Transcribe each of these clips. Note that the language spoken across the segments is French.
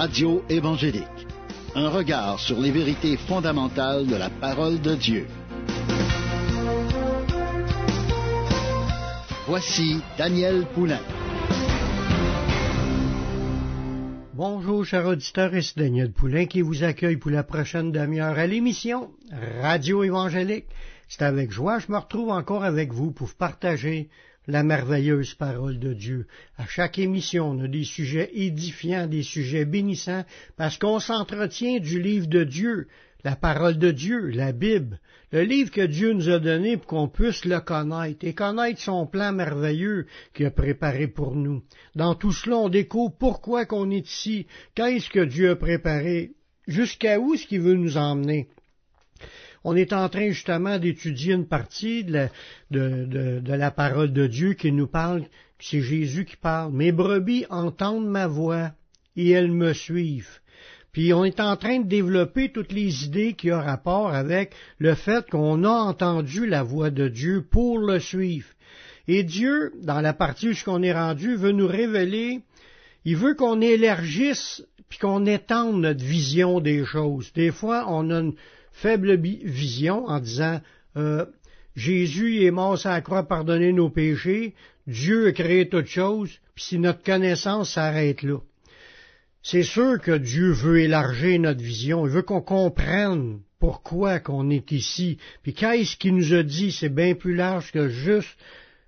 Radio évangélique. Un regard sur les vérités fondamentales de la parole de Dieu. Voici Daniel Poulain. Bonjour, chers auditeurs, c'est Daniel Poulain qui vous accueille pour la prochaine demi-heure à l'émission Radio évangélique. C'est avec joie, je me retrouve encore avec vous pour partager la merveilleuse parole de Dieu. À chaque émission, on a des sujets édifiants, des sujets bénissants, parce qu'on s'entretient du livre de Dieu, la parole de Dieu, la Bible, le livre que Dieu nous a donné pour qu'on puisse le connaître et connaître son plan merveilleux qu'il a préparé pour nous. Dans tout cela, on découvre pourquoi qu'on est ici, qu'est-ce que Dieu a préparé, jusqu'à où est-ce qu'il veut nous emmener. On est en train justement d'étudier une partie de la, parole de Dieu qui nous parle, c'est Jésus qui parle. Mes brebis entendent ma voix et elles me suivent. Puis on est en train de développer toutes les idées qui ont rapport avec le fait qu'on a entendu la voix de Dieu pour le suivre. Et Dieu, dans la partie où on est rendu, veut nous révéler, il veut qu'on élargisse puis qu'on étende notre vision des choses. Des fois, on a une, faible vision en disant euh, Jésus est mort à la croix pardonner nos péchés, Dieu a créé toute chose, puis si notre connaissance s'arrête là. C'est sûr que Dieu veut élargir notre vision, il veut qu'on comprenne pourquoi qu'on est ici, puis qu'est-ce qu'il nous a dit, c'est bien plus large que juste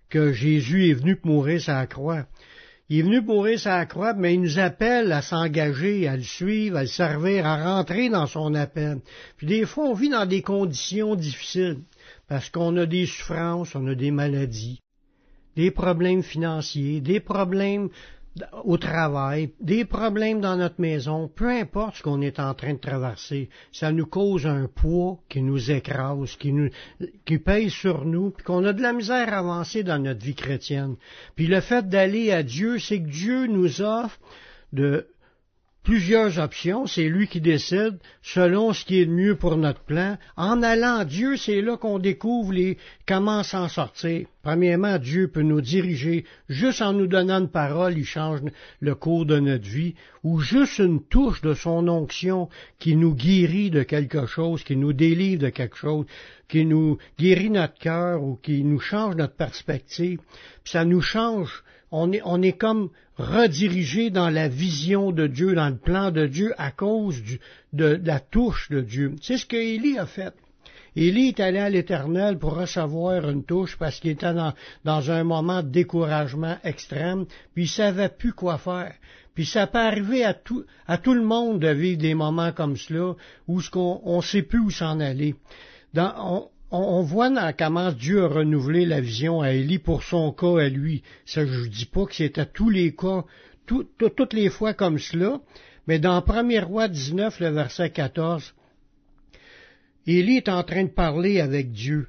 que Jésus est venu pour mourir sur la croix. Il est venu mourir sa croix, mais il nous appelle à s'engager, à le suivre, à le servir, à rentrer dans son appel. Puis des fois, on vit dans des conditions difficiles, parce qu'on a des souffrances, on a des maladies, des problèmes financiers, des problèmes au travail, des problèmes dans notre maison, peu importe ce qu'on est en train de traverser, ça nous cause un poids qui nous écrase, qui nous, qui pèse sur nous, puis qu'on a de la misère à avancer dans notre vie chrétienne. Puis le fait d'aller à Dieu, c'est que Dieu nous offre de plusieurs options, c'est lui qui décide selon ce qui est le mieux pour notre plan. En allant à Dieu, c'est là qu'on découvre les comment s'en sortir. Premièrement, Dieu peut nous diriger juste en nous donnant une parole, il change le cours de notre vie, ou juste une touche de son onction qui nous guérit de quelque chose, qui nous délivre de quelque chose, qui nous guérit notre cœur ou qui nous change notre perspective. Ça nous change on est, on est comme redirigé dans la vision de Dieu, dans le plan de Dieu, à cause de, la touche de Dieu. C'est ce que Élie a fait. Élie est allé à l'Éternel pour recevoir une touche parce qu'il était dans, un moment de découragement extrême, puis il savait plus quoi faire. Puis ça peut arriver à tout, à tout le monde de vivre des moments comme cela, où ce qu'on on sait plus où s'en aller. On, voit comment Dieu a renouvelé la vision à Élie pour son cas à lui. Ça, je ne dis pas que c'est à tous les cas, toutes les fois comme cela, mais dans 1er roi 19, le verset 14, Élie est en train de parler avec Dieu.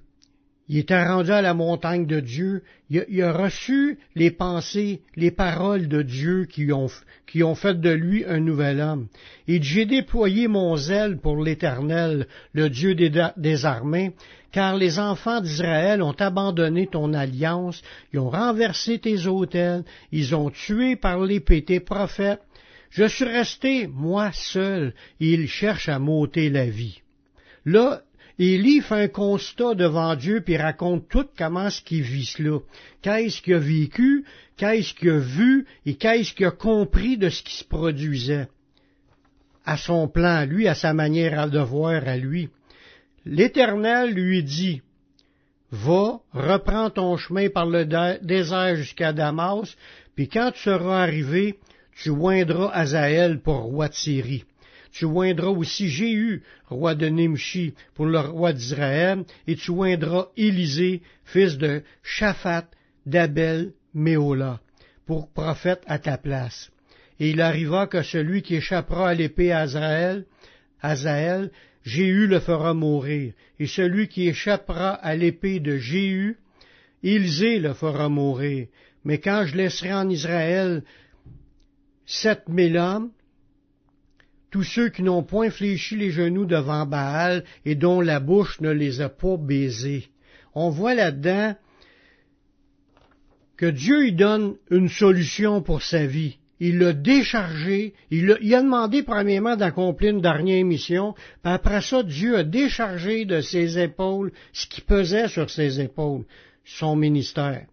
Il était rendu à la montagne de Dieu. Il a, reçu les pensées, les paroles de Dieu qui ont, fait de lui un nouvel homme. Et j'ai déployé mon zèle pour l'Éternel, le Dieu des, des armées, car les enfants d'Israël ont abandonné ton alliance, ils ont renversé tes autels, ils ont tué par l'épée tes prophètes. Je suis resté, moi seul, et ils cherchent à m'ôter la vie. Là, Élie fait un constat devant Dieu, puis raconte tout comment ce qu'il vit cela. Qu'est-ce qu'il a vécu, qu'est-ce qu'il a vu, et qu'est-ce qu'il a compris de ce qui se produisait. À son plan, lui, à sa manière de voir à lui. L'Éternel lui dit, Va, reprends ton chemin par le désert jusqu'à Damas, puis quand tu seras arrivé, tu oindras Azaël pour roi de Syrie. Tu oindras aussi Jéhu, roi de Nimshi, pour le roi d'Israël, et tu oindras Élisée, fils de Shaphat, d'Abel, Méola, pour prophète à ta place. Et il arriva que celui qui échappera à l'épée à Azaël Jéhu le fera mourir, et celui qui échappera à l'épée de Jéhu, Ilzé le fera mourir. Mais quand je laisserai en Israël sept mille hommes, tous ceux qui n'ont point fléchi les genoux devant Baal et dont la bouche ne les a pas baisés. On voit là-dedans que Dieu y donne une solution pour sa vie. il l'a déchargé, il a, a demandé premièrement d'accomplir une dernière mission, après ça, Dieu a déchargé de ses épaules ce qui pesait sur ses épaules, son ministère.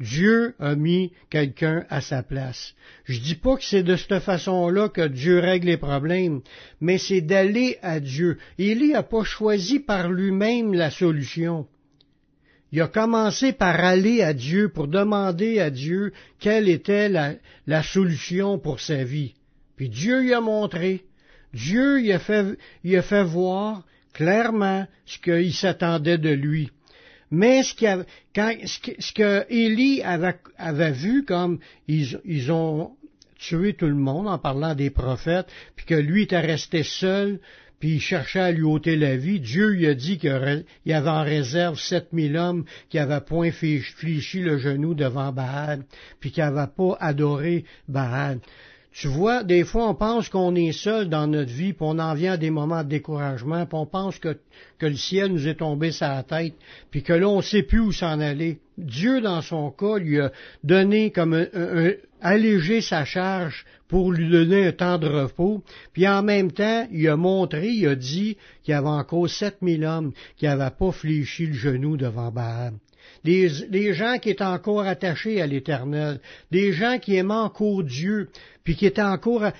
Dieu a mis quelqu'un à sa place. Je dis pas que c'est de cette façon-là que Dieu règle les problèmes, mais c'est d'aller à Dieu. Élie n'a pas choisi par lui-même la solution. Il a commencé par aller à Dieu pour demander à Dieu quelle était la, solution pour sa vie. Puis Dieu lui a montré. Dieu lui a a fait voir clairement ce qu'il s'attendait de lui. Mais ce, Élie avait, avait, vu comme ils, ont tué tout le monde en parlant des prophètes, puis que lui était resté seul, puis il cherchait à lui ôter la vie, Dieu lui a dit qu'il avait en réserve sept mille hommes qui n'avaient point fléchi le genou devant Baal, puis qui n'avaient pas adoré Baal. Tu vois, des fois, on pense qu'on est seul dans notre vie, puis on en vient à des moments de découragement, puis on pense que, le ciel nous est tombé sur la tête, puis que là, on ne sait plus où s'en aller. Dieu, dans son cas, lui a donné comme un, un, allégé sa charge pour lui donner un temps de repos, puis en même temps, il a montré, il a dit qu'il y avait encore sept mille hommes qui n'avaient pas fléchi le genou devant Baal des, gens qui étaient encore attachés à l'Éternel, des gens qui aimaient encore Dieu, puis qui étaient encore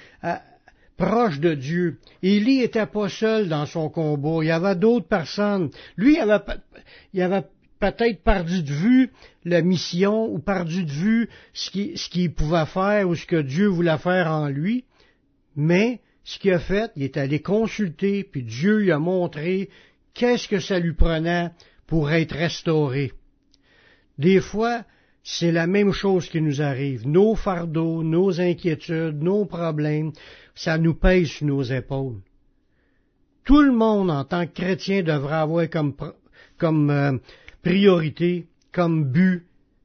proches de Dieu. Élie n'était pas seul dans son combat, il y avait d'autres personnes. Lui, il avait, il avait peut-être perdu de vue la mission ou perdu de vue ce qu'il pouvait faire ou ce que Dieu voulait faire en lui, mais ce qu'il a fait, il est allé consulter, puis Dieu lui a montré qu'est-ce que ça lui prenait pour être restauré. Des fois, c'est la même chose qui nous arrive. Nos fardeaux, nos inquiétudes, nos problèmes, ça nous pèse sur nos épaules. Tout le monde, en tant que chrétien, devrait avoir comme, euh, priorité, comme but,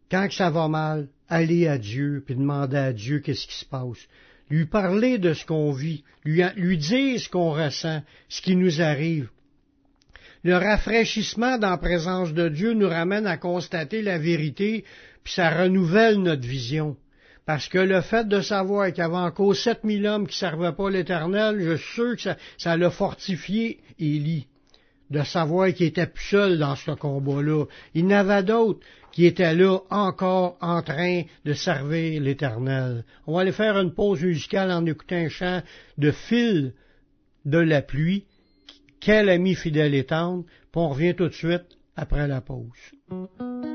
quand ça va mal, aller à Dieu, puis demander à Dieu qu'est-ce qui se passe. Lui parler de ce qu'on vit, lui dire ce qu'on ressent, ce qui nous arrive. Le rafraîchissement dans présence de Dieu nous ramène à constater la vérité, puis ça renouvelle notre vision. Parce que le fait de savoir qu'il y avait encore 7000 hommes qui ne servaient pas l'Éternel, je suis sûr que ça, l'a fortifié Élie, de savoir qu'il était plus seul dans ce combat-là. Il y en avait d'autres qui étaient là encore en train de servir l'Éternel. On va aller faire une pause musicale en écoutant un chant de fil de la pluie quel ami fidèle et tendre, puis on revient tout de suite après la pause.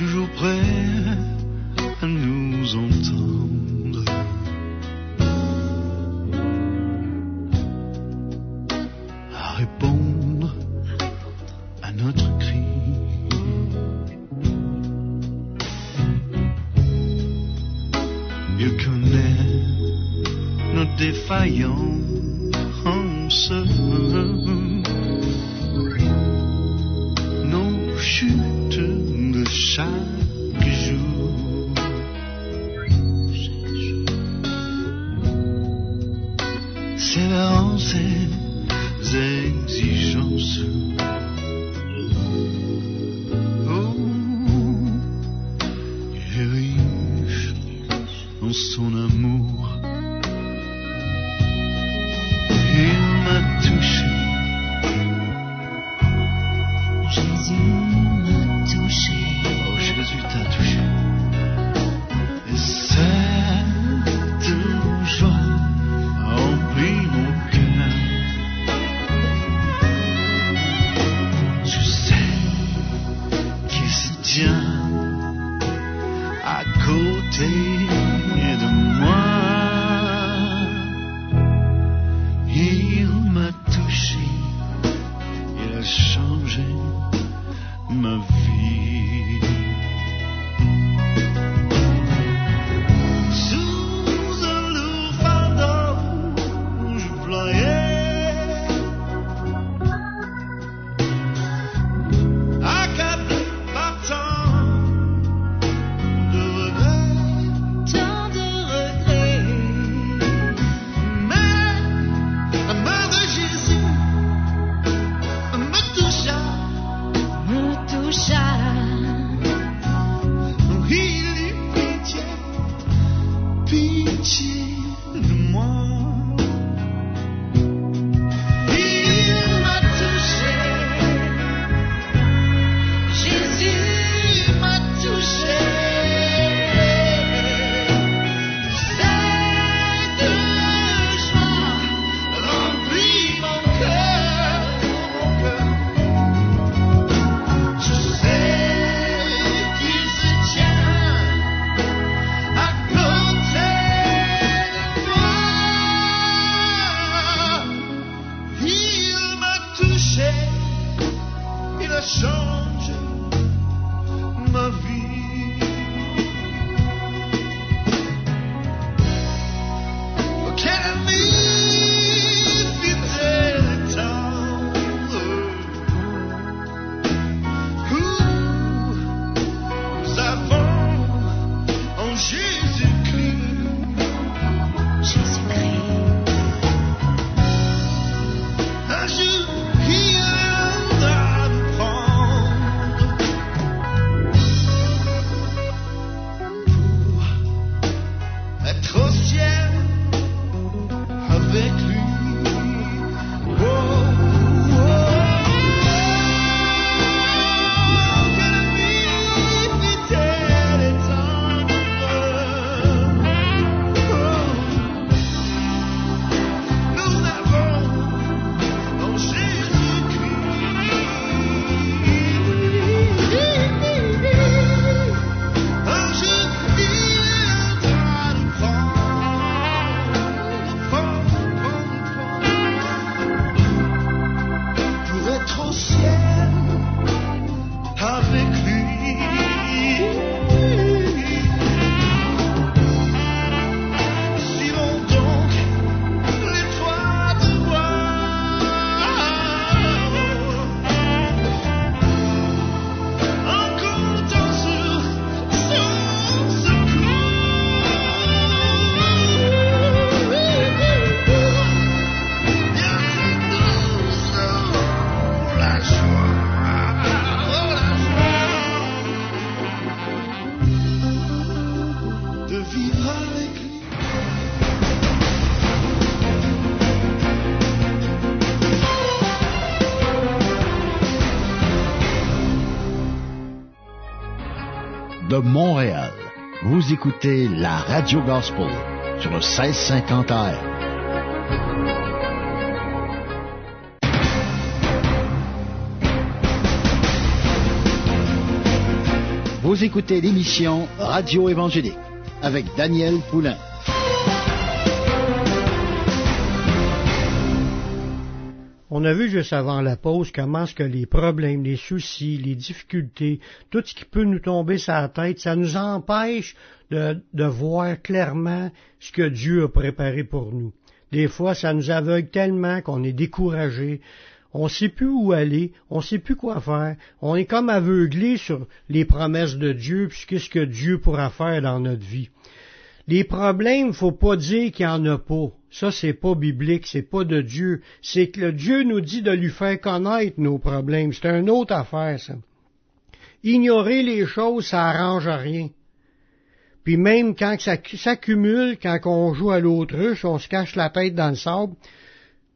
toujours prêt à nous entendre. شام Vous écoutez la Radio Gospel sur le 1650 AM. Vous écoutez l'émission Radio Évangélique avec Daniel Poulain. On a vu juste avant la pause comment ce que les problèmes, les soucis, les difficultés, tout ce qui peut nous tomber sur la tête, ça nous empêche de, de voir clairement ce que Dieu a préparé pour nous. Des fois, ça nous aveugle tellement qu'on est découragé, on ne sait plus où aller, on ne sait plus quoi faire, on est comme aveuglé sur les promesses de Dieu, puis qu'est-ce que Dieu pourra faire dans notre vie. Les problèmes, faut pas dire qu'il n'y en a pas. Ça, c'est pas biblique, c'est pas de Dieu. C'est que le Dieu nous dit de lui faire connaître nos problèmes. C'est une autre affaire, ça. Ignorer les choses, ça arrange rien. Puis même quand ça s'accumule, quand on joue à l'autruche, on se cache la tête dans le sable,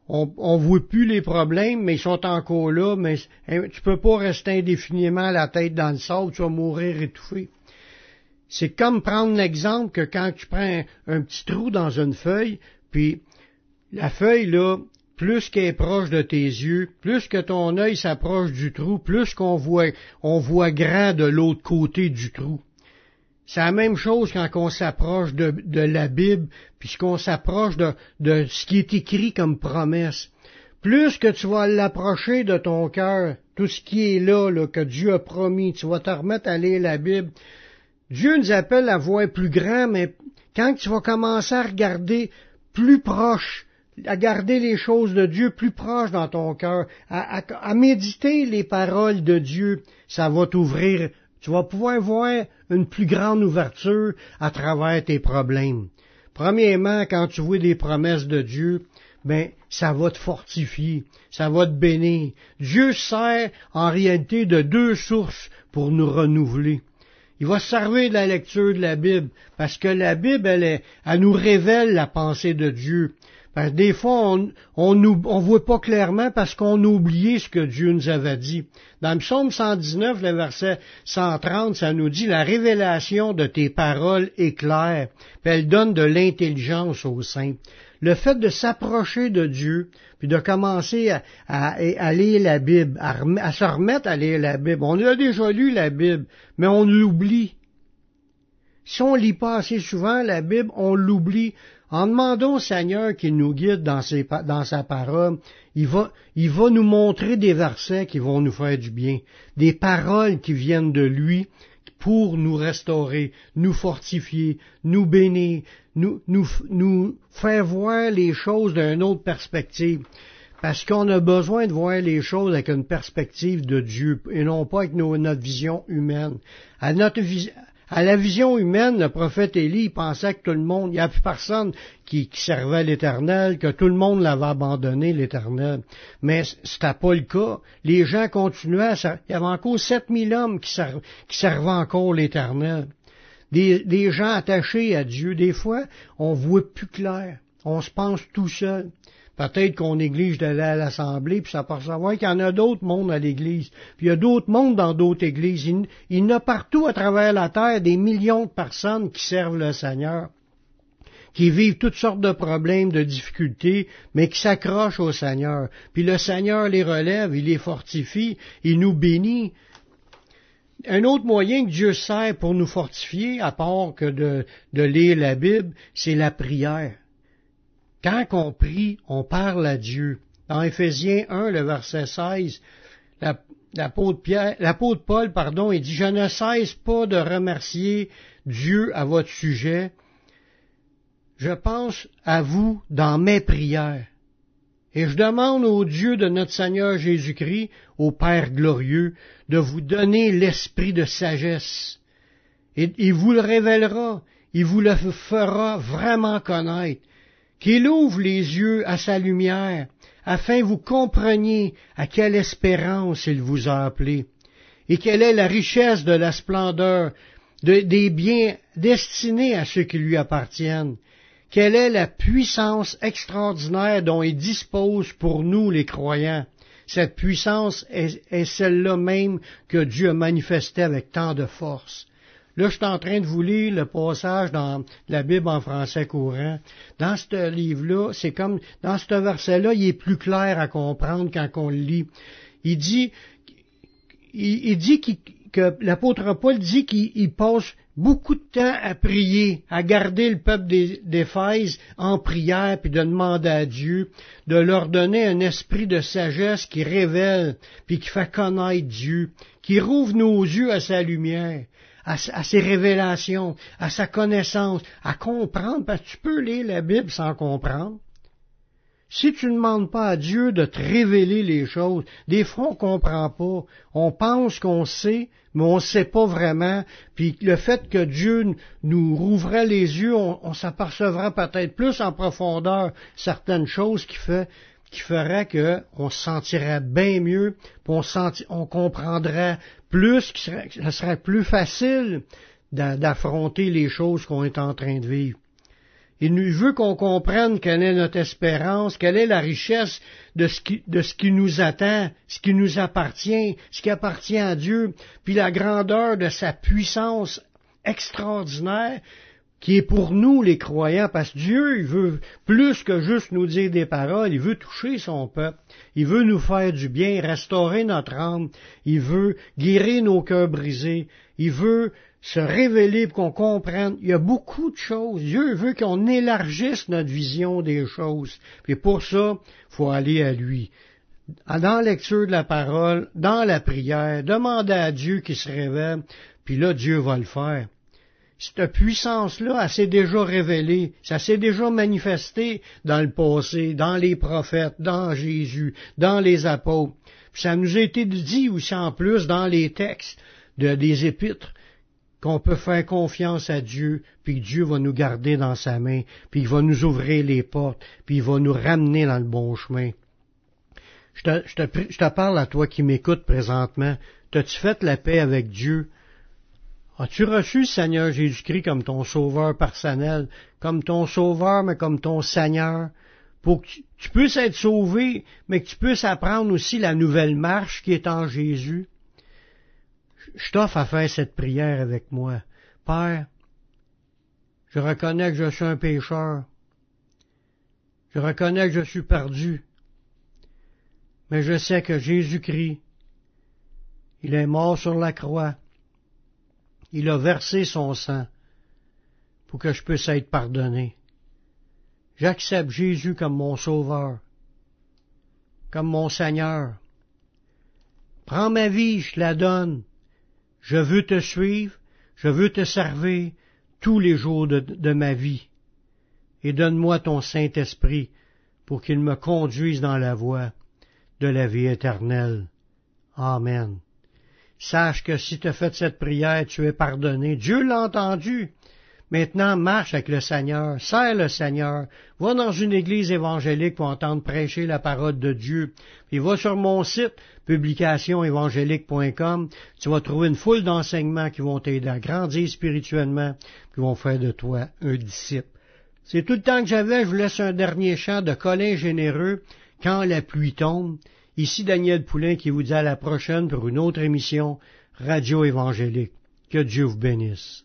on, on voit plus les problèmes, mais ils sont encore là, mais hein, tu peux pas rester indéfiniment la tête dans le sable, tu vas mourir étouffé. C'est comme prendre l'exemple que quand tu prends un, petit trou dans une feuille, puis la feuille, là, plus qu'elle est proche de tes yeux, plus que ton œil s'approche du trou, plus qu'on voit, on voit grand de l'autre côté du trou. C'est la même chose quand on s'approche de, la Bible, puisqu'on s'approche de, de ce qui est écrit comme promesse. Plus que tu vas l'approcher de ton cœur, tout ce qui est là, là, que Dieu a promis, tu vas te remettre à lire la Bible, Dieu nous appelle à voir plus grand, mais quand tu vas commencer à regarder plus proche, à garder les choses de Dieu plus proches dans ton cœur, à, méditer les paroles de Dieu, ça va t'ouvrir, tu vas pouvoir voir une plus grande ouverture à travers tes problèmes. Premièrement, quand tu vois des promesses de Dieu, ben, ça va te fortifier, ça va te bénir. Dieu sert en réalité de deux sources pour nous renouveler. Il va se servir de la lecture de la Bible, parce que la Bible, elle, est, elle nous révèle la pensée de Dieu. Parce que des fois, on on, on voit pas clairement parce qu'on a oublié ce que Dieu nous avait dit. Dans le psaume 119, le verset 130, ça nous dit, la révélation de tes paroles est claire, puis elle donne de l'intelligence aux saints. Le fait de s'approcher de Dieu, puis de commencer à, à, lire la Bible, à, se remettre à lire la Bible. On a déjà lu la Bible, mais on l'oublie. Si on lit pas assez souvent la Bible, on l'oublie. En demandant au Seigneur qu'il nous guide dans, sa parole, il va nous montrer des versets qui vont nous faire du bien, des paroles qui viennent de lui pour nous restaurer, nous fortifier, nous bénir, nous, nous, faire voir les choses d'une autre perspective. Parce qu'on a besoin de voir les choses avec une perspective de Dieu et non pas avec notre vision humaine. À notre, à la vision humaine, le prophète Élie pensait que tout le monde, il n'y a plus personne qui, servait l'Éternel, que tout le monde l'avait abandonné, l'Éternel. Mais c'était pas le cas. Les gens continuaient à, il y avait encore 7000 hommes qui, servaient encore l'Éternel. Des, gens attachés à Dieu. Des fois, on voit plus clair. On se pense tout seul. Peut-être qu'on néglige d'aller à l'Assemblée, puis ça savoir qu'il y en a d'autres mondes à l'Église. Puis il y a d'autres mondes dans d'autres églises. Il, il y en a partout à travers la terre des millions de personnes qui servent le Seigneur, qui vivent toutes sortes de problèmes, de difficultés, mais qui s'accrochent au Seigneur. Puis le Seigneur les relève, il les fortifie, il nous bénit. Un autre moyen que Dieu sert pour nous fortifier, à part que de, de lire la Bible, c'est la prière. Quand on prie, on parle à Dieu. Dans Éphésiens 1, le verset 16, l'apôtre Paul, pardon, il dit, je ne cesse pas de remercier Dieu à votre sujet. Je pense à vous dans mes prières. Et je demande au Dieu de notre Seigneur Jésus-Christ, au Père glorieux, de vous donner l'esprit de sagesse. Et il vous le révélera, il vous le fera vraiment connaître. Qu'il ouvre les yeux à sa lumière, afin vous compreniez à quelle espérance il vous a appelé, et quelle est la richesse de la splendeur des biens destinés à ceux qui lui appartiennent, quelle est la puissance extraordinaire dont il dispose pour nous les croyants? Cette puissance est, celle-là même que Dieu a manifestée avec tant de force. Là, je suis en train de vous lire le passage dans la Bible en français courant. Dans ce livre-là, c'est comme, dans ce verset-là, il est plus clair à comprendre quand on le lit. Il dit, il, dit l'apôtre Paul dit qu'il passe beaucoup de temps à prier, à garder le peuple d'Éphèse en prière, puis de demander à Dieu de leur donner un esprit de sagesse qui révèle, puis qui fait connaître Dieu, qui rouvre nos yeux à sa lumière à, ses révélations, à sa connaissance, à comprendre, parce que tu peux lire la Bible sans comprendre. Si tu ne demandes pas à Dieu de te révéler les choses, des fois on comprend pas. On pense qu'on sait, mais on ne sait pas vraiment. Puis le fait que Dieu nous rouvrait les yeux, on, s'apercevra peut-être plus en profondeur certaines choses qui fait qui ferait qu'on se sentirait bien mieux, on, on comprendrait plus, que ce serait plus facile d'affronter les choses qu'on est en train de vivre. Il veut qu'on comprenne quelle est notre espérance, quelle est la richesse de ce, qui, nous attend, ce qui nous appartient, ce qui appartient à Dieu, puis la grandeur de sa puissance extraordinaire, qui est pour nous les croyants, parce que Dieu, il veut plus que juste nous dire des paroles, il veut toucher son peuple, il veut nous faire du bien, restaurer notre âme, il veut guérir nos cœurs brisés, il veut se révéler pour qu'on comprenne. Il y a beaucoup de choses. Dieu veut qu'on élargisse notre vision des choses. Et pour ça, faut aller à lui. Dans la lecture de la parole, dans la prière, demander à Dieu qui se révèle, puis là, Dieu va le faire cette puissance-là, elle s'est déjà révélée, ça s'est déjà manifesté dans le passé, dans les prophètes, dans Jésus, dans les apôtres. Puis ça nous a été dit aussi en plus dans les textes de, des épîtres qu'on peut faire confiance à Dieu, puis Dieu va nous garder dans sa main, puis il va nous ouvrir les portes, puis il va nous ramener dans le bon chemin. Je te, parle à toi qui m'écoutes présentement. T'as-tu fait la paix avec Dieu? As-tu reçu Seigneur Jésus-Christ comme ton sauveur personnel, comme ton sauveur, mais comme ton Seigneur, pour que tu puisses être sauvé, mais que tu puisses apprendre aussi la nouvelle marche qui est en Jésus? Je t'offre à faire cette prière avec moi. Père, je reconnais que je suis un pécheur. Je reconnais que je suis perdu. Mais je sais que Jésus-Christ, il est mort sur la croix. Il a versé son sang pour que je puisse être pardonné. J'accepte Jésus comme mon sauveur, comme mon Seigneur. Prends ma vie, je la donne. Je veux te suivre, je veux te servir, tous les jours de, ma vie, et donne-moi ton Saint-Esprit pour qu'il me conduise dans la voie de la vie éternelle. Amen. Sache que si tu as fait cette prière, tu es pardonné. Dieu l'a entendu. Maintenant, marche avec le Seigneur, sers le Seigneur, va dans une église évangélique pour entendre prêcher la parole de Dieu, puis va sur mon site, publicationévangélique.com, tu vas trouver une foule d'enseignements qui vont t'aider à grandir spirituellement, qui vont faire de toi un disciple. C'est tout le temps que j'avais, je vous laisse un dernier chant de Colin Généreux, Quand la pluie tombe. Ici Daniel Poulain qui vous dit à la prochaine pour une autre émission Radio Évangélique. Que Dieu vous bénisse.